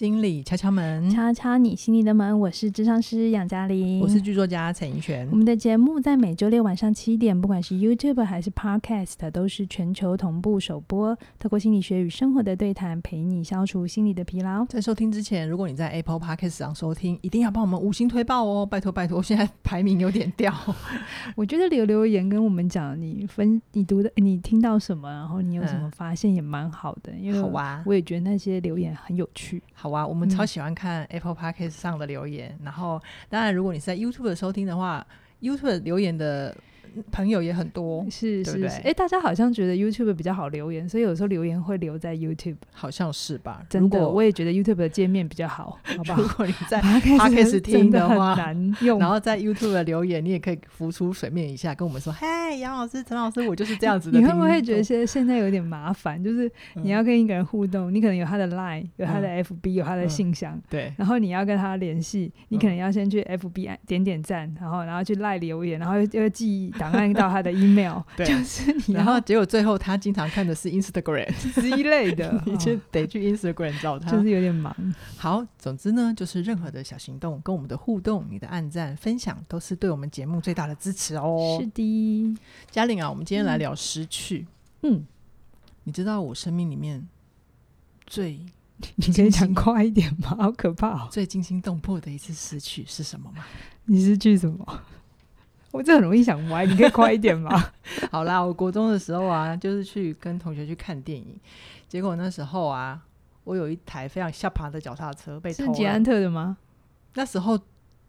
心理敲敲门，敲敲你心里的门。我是智商师杨嘉玲，我是剧作家陈怡璇。我们的节目在每周六晚上七点，不管是 YouTube 还是 Podcast，都是全球同步首播。透过心理学与生活的对谈，陪你消除心理的疲劳。在收听之前，如果你在 Apple Podcast 上收听，一定要帮我们五星推爆哦，拜托拜托！现在排名有点掉。我觉得留留言跟我们讲你分你读的你听到什么，然后你有什么发现也蛮好的，嗯、因为我也觉得那些留言很有趣。好啊，我们超喜欢看 Apple Podcast 上的留言。嗯、然后，当然，如果你是在 YouTube 收听的话，YouTube 留言的。朋友也很多，是是是，哎，大家好像觉得 YouTube 比较好留言，所以有时候留言会留在 YouTube，好像是吧？真的，我也觉得 YouTube 的界面比较好，好不好？如果你在 Podcast 听的话，难用。然后在 YouTube 的留言，你也可以浮出水面一下，跟我们说：“嗨，杨老师、陈老师，我就是这样子的。”你会不会觉得现在现在有点麻烦？就是你要跟一个人互动，你可能有他的 Line，有他的 FB，有他的信箱，对。然后你要跟他联系，你可能要先去 FB 点点赞，然后然后去 Line 留言，然后又又寄档案到他的。email 对，就是你，然后结果最后他经常看的是 Instagram 之类的，你就得去 Instagram 找他，就是有点忙。好，总之呢，就是任何的小行动跟我们的互动，你的按赞分享，都是对我们节目最大的支持哦。是的，嘉玲啊，我们今天来聊失去。嗯，你知道我生命里面最，你可以讲快一点吗？好可怕哦！最惊心动魄的一次失去是什么吗？你失去什么？我这很容易想歪，你可以快一点吗？好啦，我国中的时候啊，就是去跟同学去看电影，结果那时候啊，我有一台非常下爬的脚踏车被偷了。是捷安特的吗？那时候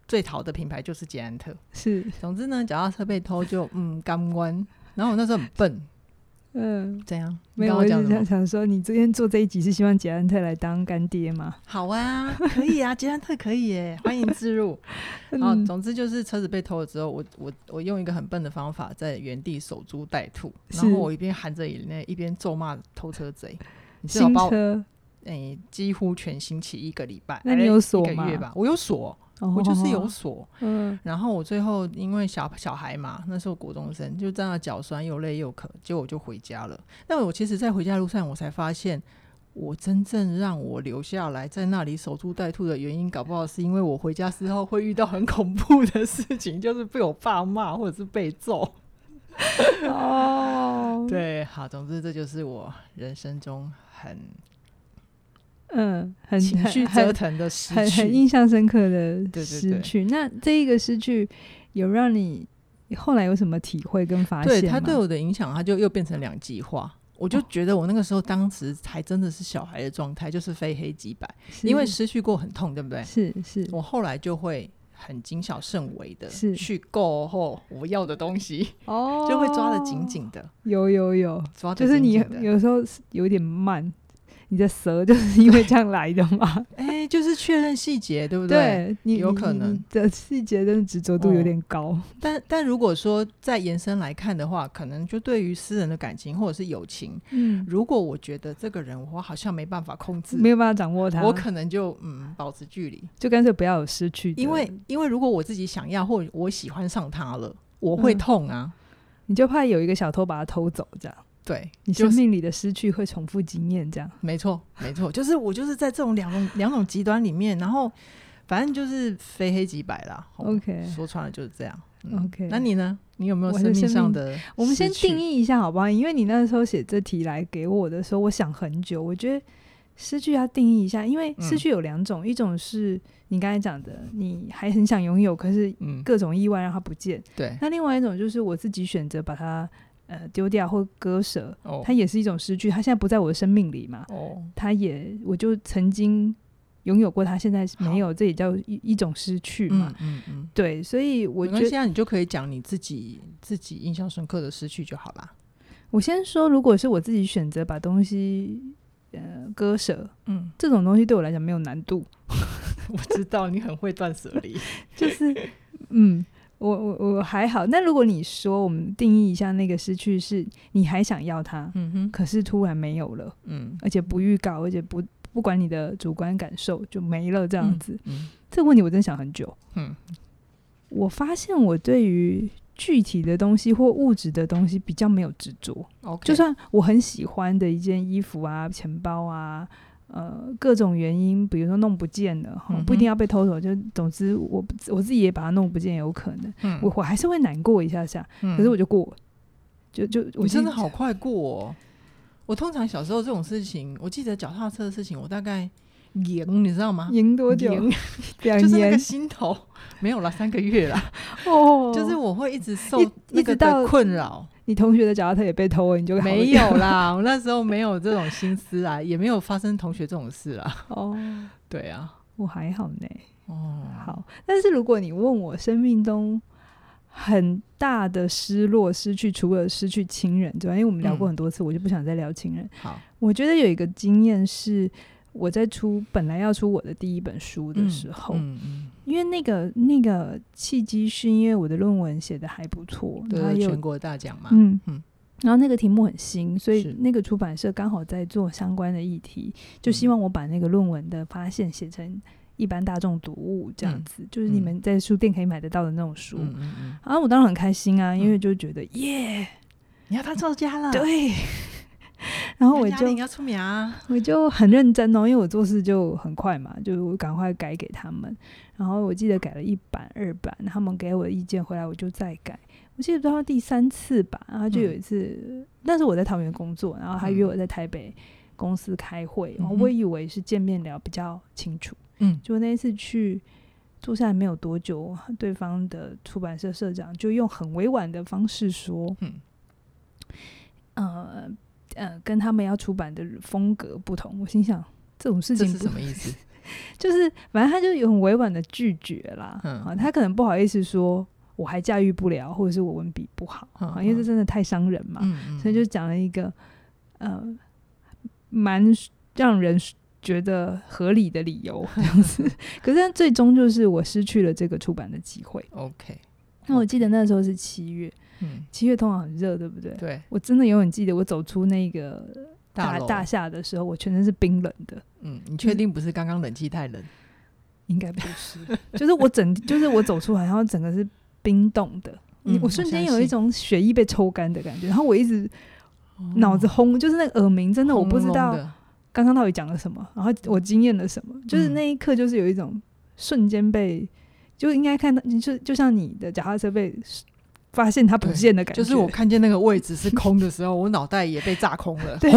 最淘的品牌就是捷安特。是，总之呢，脚踏车被偷就嗯干弯，然后我那时候很笨。嗯，怎样？没有，我就想想说，你今天做这一集是希望捷安特来当干爹吗？好啊，可以啊，捷安特可以耶，欢迎自入。然后，总之就是车子被偷了之后，我我我用一个很笨的方法在原地守株待兔，然后我一边含着眼泪，一边咒骂偷车贼。你新车，哎、欸，几乎全新起一个礼拜，那你有锁吗？一个月吧，我有锁。我就是有锁，嗯，然后我最后因为小小孩嘛，那时候国中生，就在那脚酸又累又渴，结果我就回家了。但我其实，在回家路上，我才发现，我真正让我留下来在那里守株待兔的原因，搞不好是因为我回家之后会遇到很恐怖的事情，就是被我爸骂或者是被揍。哦，对，好，总之这就是我人生中很。嗯，很情绪折腾的失去，很很印象深刻的失去。对对对，那这一个失去有让你后来有什么体会跟发现吗？对，他对我的影响，他就又变成两极化。我就觉得我那个时候当时还真的是小孩的状态，就是非黑即白，因为失去过很痛，对不对？是是。我后来就会很谨小慎微的去购后我要的东西，哦，就会抓得紧紧的。有有有，抓就是你有时候有点慢。你的蛇就是因为这样来的吗？哎、欸，就是确认细节，对不对？对，你有可能你的细节真的执着度有点高。哦、但但如果说再延伸来看的话，可能就对于私人的感情或者是友情，嗯，如果我觉得这个人我好像没办法控制，没有办法掌握他，我可能就嗯保持距离，就干脆不要有失去。因为因为如果我自己想要或我喜欢上他了，我会痛啊，嗯、你就怕有一个小偷把他偷走这样。对，你生命里的失去会重复经验，这样没错，没错，就是我就是在这种两种两种极端里面，然后反正就是非黑即白啦。OK，说穿了就是这样。嗯、OK，那你呢？你有没有生命上的？我们先定义一下好不好？因为你那时候写这题来给我的时候，我想很久。我觉得失去要定义一下，因为失去有两种，嗯、一种是你刚才讲的，你还很想拥有，可是各种意外让它不见。嗯、对。那另外一种就是我自己选择把它。呃，丢掉或割舍，哦、它也是一种失去。它现在不在我的生命里嘛？哦，它也，我就曾经拥有过，它现在没有，这也叫一一种失去嘛？嗯嗯，嗯对，所以我觉得现在你就可以讲你自己自己印象深刻的失去就好啦。我先说，如果是我自己选择把东西呃割舍，嗯，这种东西对我来讲没有难度。我知道你很会断舍离，就是嗯。我我我还好，那如果你说我们定义一下那个失去，是你还想要它，嗯哼，可是突然没有了，嗯，而且不预告，而且不不管你的主观感受就没了这样子，嗯，嗯，这个问题我真想很久，嗯，我发现我对于具体的东西或物质的东西比较没有执着就算我很喜欢的一件衣服啊、钱包啊。呃各种原因，比如说弄不见了，哈、嗯，不一定要被偷走，就总之我我自己也把它弄不见，有可能，嗯、我我还是会难过一下下，嗯、可是我就过，就就我真的好快过哦。我通常小时候这种事情，我记得脚踏车的事情，我大概赢，你知道吗？赢多久？就是那个心头没有了三个月了。哦，就是我会一直受那个的困扰。你同学的脚踏车也被偷了，你就没有啦。我那时候没有这种心思啊，也没有发生同学这种事啊。哦，对啊，我还好呢。哦，好。但是如果你问我生命中，很大的失落、失去，除了失去亲人之外，因为我们聊过很多次，嗯、我就不想再聊亲人。好，我觉得有一个经验是，我在出本来要出我的第一本书的时候，嗯嗯、因为那个那个契机是因为我的论文写得还不错，得全国大奖嘛，嗯嗯，然后那个题目很新，所以那个出版社刚好在做相关的议题，就希望我把那个论文的发现写成。一般大众读物这样子，嗯、就是你们在书店可以买得到的那种书。嗯嗯嗯、然后我当然很开心啊，因为就觉得、嗯、耶，你要当作家了。对。然后我就你要出名啊，我就很认真哦，因为我做事就很快嘛，就我赶快改给他们。然后我记得改了一版、二版，他们给我的意见回来，我就再改。我记得到第三次吧，然后就有一次，嗯、那时候我在桃园工作，然后他约我在台北公司开会，嗯、然后我以为是见面聊比较清楚。嗯，就那一次去坐下来没有多久，对方的出版社社长就用很委婉的方式说：“嗯，呃呃，跟他们要出版的风格不同。”我心想，这种事情是什么意思？就是反正他就有很委婉的拒绝啦。嗯，啊，他可能不好意思说我还驾驭不了，或者是我文笔不好啊，因为这真的太伤人嘛。嗯，所以就讲了一个呃，蛮让人。觉得合理的理由这样子，可是最终就是我失去了这个出版的机会。OK，那我记得那时候是七月，嗯，七月通常很热，对不对？对，我真的永远记得我走出那个大大厦的时候，我全身是冰冷的。嗯，你确定不是刚刚冷气太冷？应该不是，就是我整，就是我走出来，然后整个是冰冻的。我瞬间有一种血液被抽干的感觉，然后我一直脑子轰，就是那个耳鸣，真的我不知道。刚刚到底讲了什么？然后我惊艳了什么？就是那一刻，就是有一种瞬间被，就应该看到，就就像你的脚踏车被发现它不见的感觉。就是我看见那个位置是空的时候，我脑袋也被炸空了。对，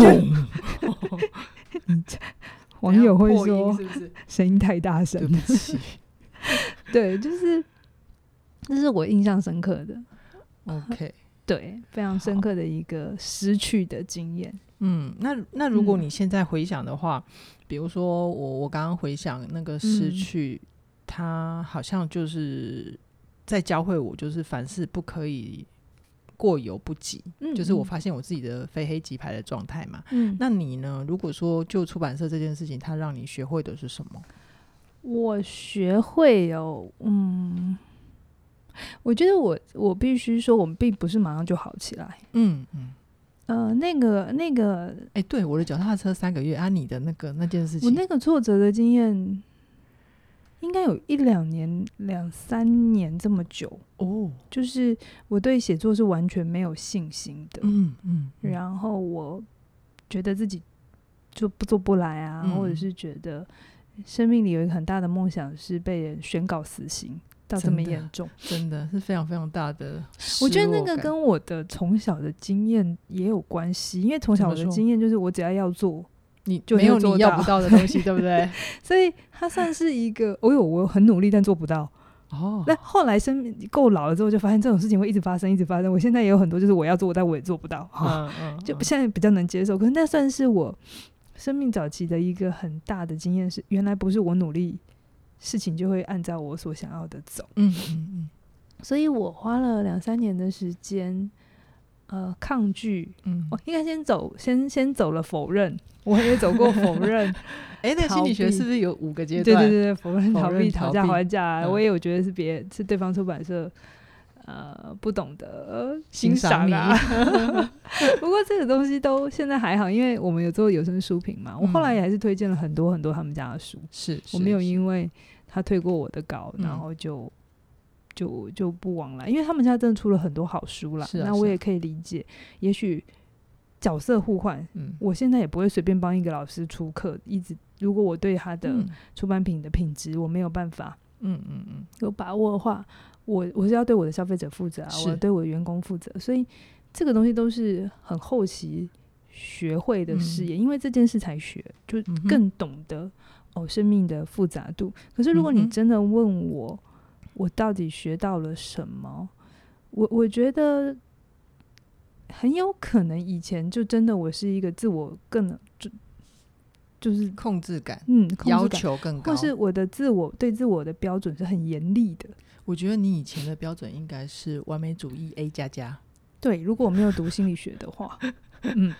网友会说声音太大声？对不起。对，就是这是我印象深刻的。OK，对，非常深刻的一个失去的经验。嗯，那那如果你现在回想的话，嗯、比如说我我刚刚回想那个失去，嗯、他好像就是在教会我，就是凡事不可以过犹不及，嗯、就是我发现我自己的非黑即白的状态嘛。嗯，那你呢？如果说就出版社这件事情，它让你学会的是什么？我学会有，嗯，我觉得我我必须说，我们并不是马上就好起来。嗯嗯。呃，那个那个，哎、欸，对，我的脚踏车三个月啊，你的那个那件事情，我那个挫折的经验，应该有一两年、两三年这么久哦。就是我对写作是完全没有信心的，嗯嗯，嗯然后我觉得自己就不做不来啊，嗯、或者是觉得生命里有一个很大的梦想是被人宣告死刑。到这么严重，真的是非常非常大的。我觉得那个跟我的从小的经验也有关系，因为从小我的经验就是我只要要做，你就没有你要不到的东西，对不对？所以它算是一个，哦呦，我很努力但做不到。哦，那后来生命够老了之后，就发现这种事情会一直发生，一直发生。我现在也有很多，就是我要做，但我也做不到。嗯嗯，就现在比较能接受。可是那算是我生命早期的一个很大的经验，是原来不是我努力。事情就会按照我所想要的走。嗯嗯嗯，所以我花了两三年的时间，呃，抗拒。嗯，我应该先走，先先走了否认。我也走过否认。哎、欸，那个心理学是不是有五个阶段？对对对，否认、逃避、讨价还价。我也有觉得是别是对方出版社，呃，不懂得欣赏啊。不过这个东西都现在还好，因为我们有做有声书评嘛。我后来也还是推荐了很多很多他们家的书。是，我没有因为。他退过我的稿，然后就、嗯、就就不往来，因为他们家真的出了很多好书啦。是啊，那我也可以理解，也许角色互换，嗯，我现在也不会随便帮一个老师出课，一直如果我对他的出版品的品质我没有办法，嗯嗯嗯，有把握的话，我我是要对我的消费者负责啊，我要对我的员工负责，所以这个东西都是很后期学会的事业，嗯、因为这件事才学，就更懂得哦生命的复杂度。可是如果你真的问我，我到底学到了什么？我我觉得。很有可能以前就真的我是一个自我更就就是控制感，嗯，控制感要求更高，或是我的自我对自我的标准是很严厉的。我觉得你以前的标准应该是完美主义 A 加加。对，如果我没有读心理学的话，嗯，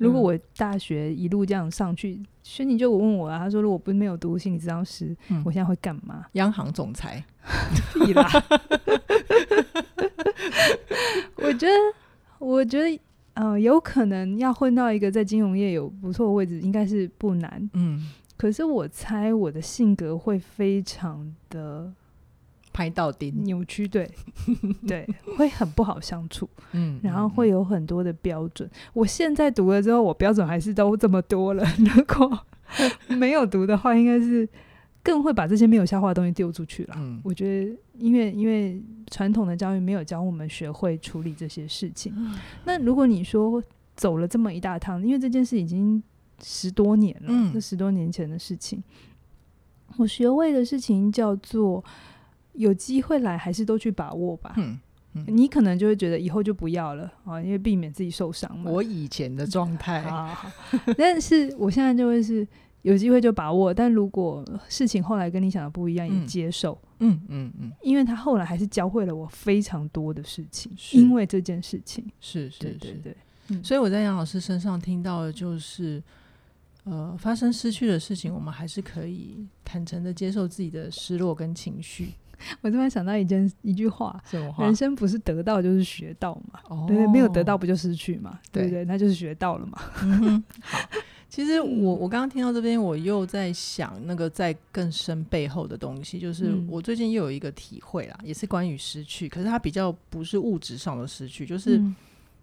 如果我大学一路这样上去，轩宁就问我啊，他说如果不是没有读心理治疗师，嗯、我现在会干嘛？央行总裁，屁啦！我觉得。我觉得，呃，有可能要混到一个在金融业有不错的位置，应该是不难。嗯，可是我猜我的性格会非常的拍到顶、扭曲，对 对，会很不好相处。嗯，然后会有很多的标准。我现在读了之后，我标准还是都这么多了。如果没有读的话，应该是。更会把这些没有消化的东西丢出去了。嗯，我觉得，因为因为传统的教育没有教我们学会处理这些事情。嗯，那如果你说走了这么一大趟，因为这件事已经十多年了，嗯，是十多年前的事情。我学会的事情叫做有机会来，还是都去把握吧。嗯，嗯，你可能就会觉得以后就不要了啊，因为避免自己受伤嘛。我以前的状态，但是我现在就会是。有机会就把握，但如果事情后来跟你想的不一样，也接受。嗯嗯嗯，嗯，因为他后来还是教会了我非常多的事情，因为这件事情。是是是，对对对。嗯，所以我在杨老师身上听到的就是，呃，发生失去的事情，我们还是可以坦诚的接受自己的失落跟情绪。我突然想到一件一句话：？人生不是得到就是学到嘛？哦，对对，没有得到不就失去嘛？对不，对，那就是学到了嘛。嗯，好。其实我我刚刚听到这边，我又在想那个在更深背后的东西，就是我最近又有一个体会啦，也是关于失去，可是它比较不是物质上的失去，就是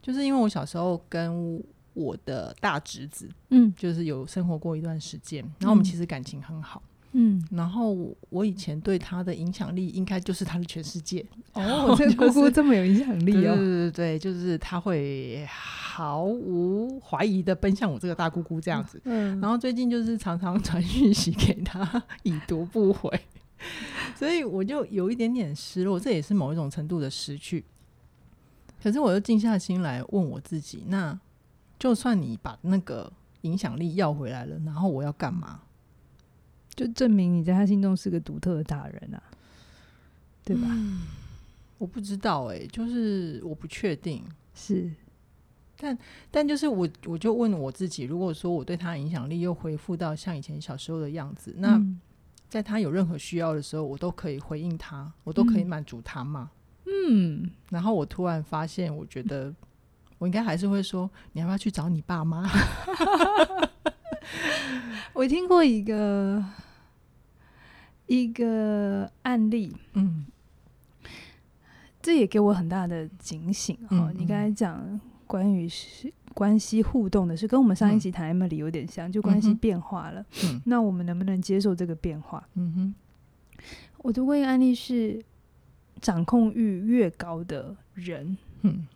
就是因为我小时候跟我的大侄子，嗯，就是有生活过一段时间，然后我们其实感情很好。嗯，然后我以前对他的影响力，应该就是他的全世界。哦，我 这个姑姑这么有影响力哦！对对对，就是他会毫无怀疑的奔向我这个大姑姑这样子。嗯，然后最近就是常常传讯息给他，已读不回，所以我就有一点点失落，这也是某一种程度的失去。可是我又静下心来问我自己，那就算你把那个影响力要回来了，然后我要干嘛？就证明你在他心中是个独特的大人啊，对吧？嗯，我不知道哎、欸，就是我不确定是，但但就是我我就问我自己，如果说我对他的影响力又恢复到像以前小时候的样子，那在他有任何需要的时候，我都可以回应他，我都可以满足他嘛？嗯，然后我突然发现，我觉得我应该还是会说，你要不要去找你爸妈？我听过一个。一个案例，嗯，这也给我很大的警醒哈。你刚才讲关于是关系互动的是，跟我们上一集谈 Emily 有点像，就关系变化了。嗯，那我们能不能接受这个变化？嗯哼，我读过一个案例是，掌控欲越高的人，嗯，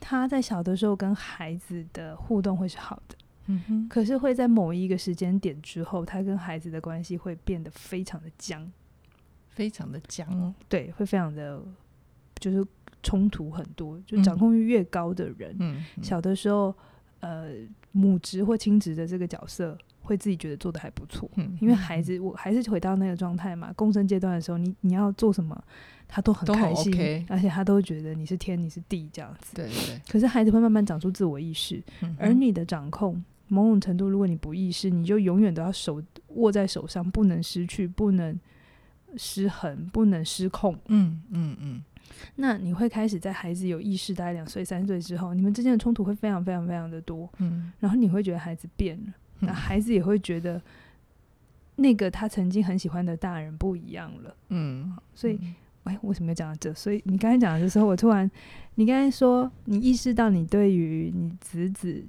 他在小的时候跟孩子的互动会是好的。嗯哼，可是会在某一个时间点之后，他跟孩子的关系会变得非常的僵，非常的僵。哦，对，会非常的，就是冲突很多。就掌控欲越高的人，嗯，小的时候，呃，母职或亲职的这个角色，会自己觉得做的还不错。嗯，因为孩子，我还是回到那个状态嘛。共生阶段的时候，你你要做什么，他都很开心，OK，而且他都觉得你是天，你是地这样子。对对。可是孩子会慢慢长出自我意识，而你的掌控。某种程度，如果你不意识，你就永远都要手握在手上，不能失去，不能失衡，不能失控。嗯嗯嗯。那你会开始在孩子有意识，大概两岁、三岁之后，你们之间的冲突会非常非常非常的多。嗯。然后你会觉得孩子变了，那孩子也会觉得那个他曾经很喜欢的大人不一样了。嗯。所以哎，为什么要讲到这？所以你刚才讲的时候，我突然，你刚才说你意识到你对于你侄子。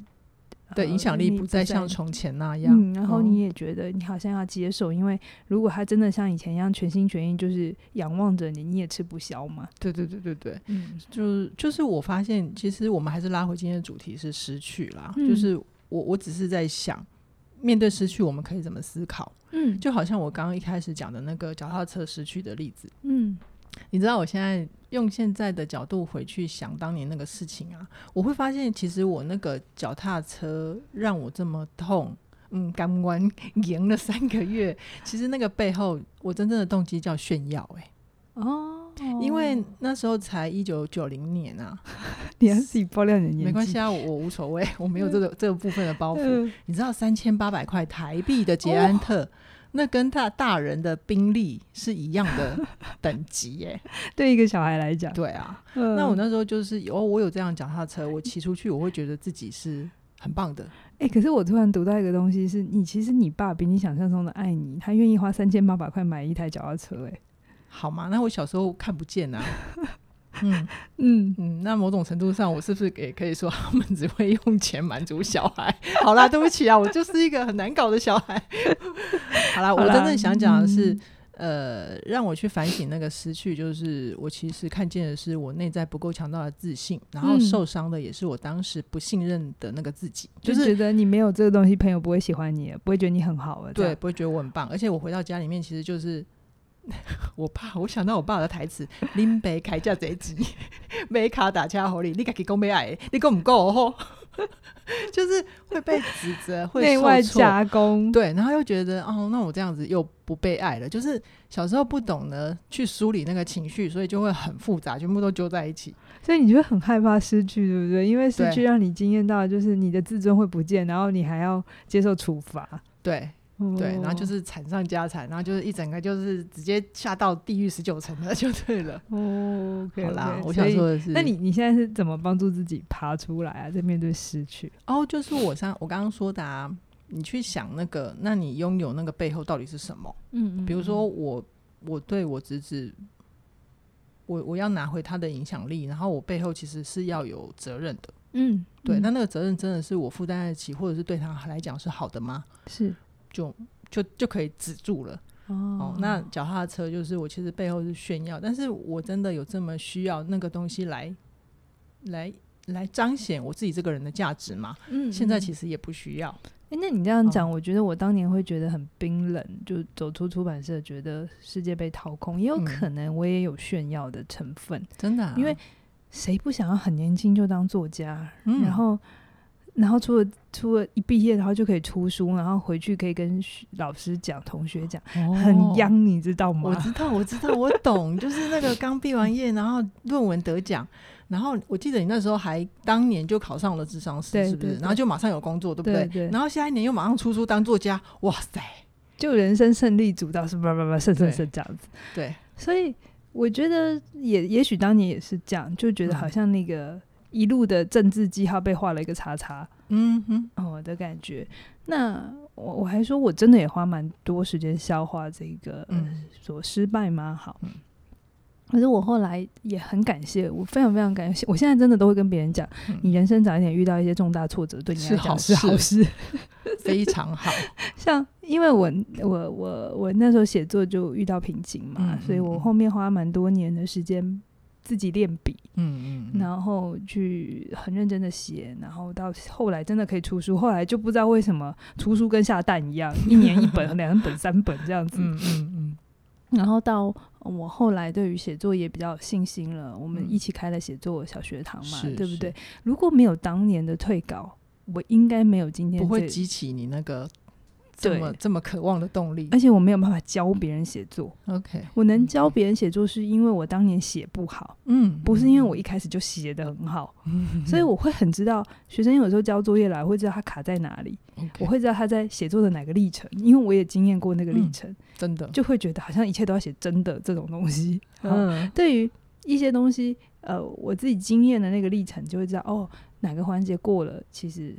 对，影响力不再像从前那样，嗯，然后你也觉得你好像要接受，因为如果他真的像以前一样全心全意，就是仰望着你，你也吃不消嘛。对对对对对，嗯，就是就是我发现，其实我们还是拉回今天的主题是失去啦。嗯、就是我我只是在想，面对失去，我们可以怎么思考？嗯，就好像我刚刚一开始讲的那个脚踏车失去的例子，嗯。你知道我现在用现在的角度回去想当年那个事情啊，我会发现其实我那个脚踏车让我这么痛，嗯，感官赢 了三个月。其实那个背后，我真正的动机叫炫耀，欸，哎，哦，因为那时候才一九九零年啊，你还自己爆料你的年纪，没关系啊，我我无所谓，我没有这个 这个部分的包袱。你知道三千八百块台币的捷安特。哦那跟他大人的兵力是一样的等级耶，对一个小孩来讲，对啊。嗯、那我那时候就是有，我有这样脚踏车，我骑出去，我会觉得自己是很棒的。哎、欸，可是我突然读到一个东西是，是你其实你爸比你想象中的爱你，他愿意花三千八百块买一台脚踏车，哎，好吗？那我小时候看不见啊。嗯 嗯嗯，那某种程度上，我是不是也可以说他们只会用钱满足小孩？好啦，对不起啊，我就是一个很难搞的小孩。好啦，我真正想讲的是，嗯、呃，让我去反省那个失去，就是我其实看见的是我内在不够强大的自信，然后受伤的也是我当时不信任的那个自己，嗯、就是觉得你没有这个东西，朋友不会喜欢你，不会觉得你很好了，对，不会觉得我很棒。而且我回到家里面，其实就是。我爸，我想到我爸的台词：“林北开价贼急，没卡打掐好你，你敢给公没爱，你够不够哦？” 就是会被指责，会内外夹攻，对，然后又觉得哦，那我这样子又不被爱了。就是小时候不懂得去梳理那个情绪，所以就会很复杂，全部都揪在一起。所以你就会很害怕失去，对不对？因为失去让你惊艳到，就是你的自尊会不见，然后你还要接受处罚，对。对，然后就是惨上加惨，然后就是一整个就是直接下到地狱十九层了，就对了。哦，okay, 好啦，我想说的是，那你你现在是怎么帮助自己爬出来啊？在面对失去？哦，就是我上我刚刚说的啊，你去想那个，那你拥有那个背后到底是什么？嗯，嗯嗯。比如说我我对我侄子，我我要拿回他的影响力，然后我背后其实是要有责任的。嗯，对，那那个责任真的是我负担得起，或者是对他来讲是好的吗？是。就就就可以止住了哦，哦。那脚踏车就是我其实背后是炫耀，但是我真的有这么需要那个东西来来来彰显我自己这个人的价值吗？嗯，现在其实也不需要。哎、欸，那你这样讲，我觉得我当年会觉得很冰冷，哦、就走出出版社，觉得世界被掏空，也有可能我也有炫耀的成分，嗯、真的、啊。因为谁不想要很年轻就当作家？嗯、然后。然后除了除了一毕业，然后就可以出书，然后回去可以跟老师讲、同学讲，哦、很 young，你知道吗？我知道，我知道，我懂，就是那个刚毕完业，然后论文得奖，然后我记得你那时候还当年就考上了智商师，是不是？然后就马上有工作，对不对？对对，然后下一年又马上出书当作家，哇塞，就人生胜利组到是叭叭叭，胜胜胜这样子。对，所以我觉得也也许当年也是这样，就觉得好像那个。嗯一路的政治记号被画了一个叉叉，嗯哼，我的感觉。那我我还说，我真的也花蛮多时间消化这个，嗯，说失败吗？好，嗯、可是我后来也很感谢，我非常非常感谢。我现在真的都会跟别人讲，嗯、你人生早一点遇到一些重大挫折，对你来讲是好事，非常好。像因为我我我我那时候写作就遇到瓶颈嘛，嗯嗯嗯，所以我后面花蛮多年的时间。自己练笔，嗯嗯，然后去很认真的写，然后到后来真的可以出书，后来就不知道为什么出书跟下蛋一样，一年一本、两本、三本这样子，嗯嗯嗯。然后到我后来对于写作也比较有信心了，我们一起开了写作小学堂嘛，对不对？如果没有当年的退稿，我应该没有今天，不会激起你那个。这么这么渴望的动力，而且我没有办法教别人写作。OK，我能教别人写作，是因为我当年写不好，嗯，不是因为我一开始就写得很好，嗯，所以我会很知道学生有时候交作业来，我会知道他卡在哪里.我会知道他在写作的哪个历程，因为我也经验过那个历程，嗯，真的就会觉得好像一切都要写真的这种东西。嗯，对于一些东西，呃，我自己经验的那个历程，就会知道哦，哪个环节过了，其实。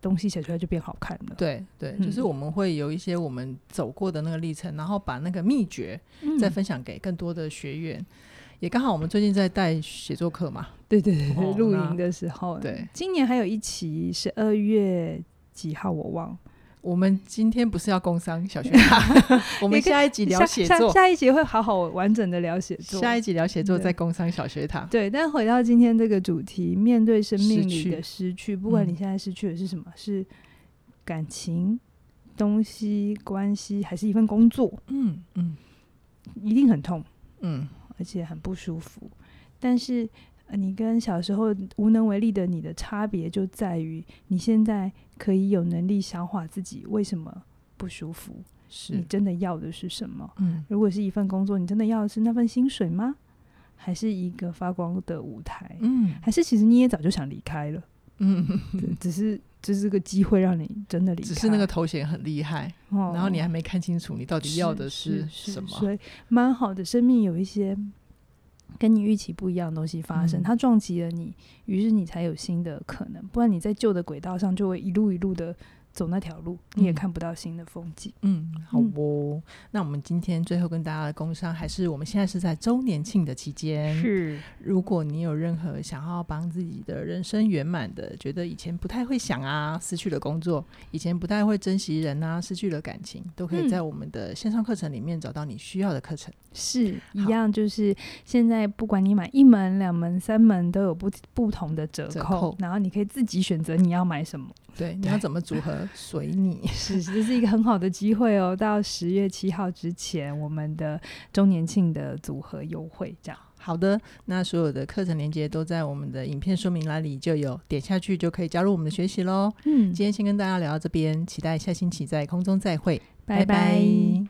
东西写出来就变好看了。对对，就是我们会有一些我们走过的那个历程，然后把那个秘诀再分享给更多的学员。嗯、也刚好我们最近在带写作课嘛，对对对，露营的时候，对，今年还有一期十二月几号我忘了。我们今天不是要工商小学堂，我们下一集聊写作下，下一集会好好完整的聊写作。下一集聊写作，在工商小学堂。对，但回到今天这个主题，面对生命里的失去，不管你现在失去的是什么，嗯、是感情、东西、关系，还是一份工作，嗯嗯，一定很痛，嗯，而且很不舒服。但是，你跟小时候无能为力的你的差别，就在于你现在。可以有能力消化自己为什么不舒服？是你真的要的是什么？嗯，如果是一份工作，你真的要的是那份薪水吗？还是一个发光的舞台？嗯，还是其实你也早就想离开了？嗯，只是只是这个机会让你真的离开，只是那个头衔很厉害，哦，然后你还没看清楚你到底要的是什么？所以蛮好的，生命有一些。跟你预期不一样的东西发生，嗯、它撞击了你，于是你才有新的可能。不然你在旧的轨道上就会一路一路的走那条路，你也看不到新的风景。嗯，好哦。嗯、那我们今天最后跟大家的工商，还是我们现在是在周年庆的期间。是，如果你有任何想要帮自己的人生圆满的，觉得以前不太会想啊，失去了工作，以前不太会珍惜人啊，失去了感情，都可以在我们的线上课程里面找到你需要的课程。是一样，就是现在不管你买一门、两门、三门，都有不不同的折扣，折扣，然后你可以自己选择你要买什么。对，你要怎么组合随你。是，这是一个很好的机会哦。到十月七号之前，我们的周年庆的组合优惠，这样。好的，那所有的课程链接都在我们的影片说明栏里就有，点下去就可以加入我们的学习喽。嗯，今天先跟大家聊到这边，期待下星期在空中再会，拜拜。拜拜。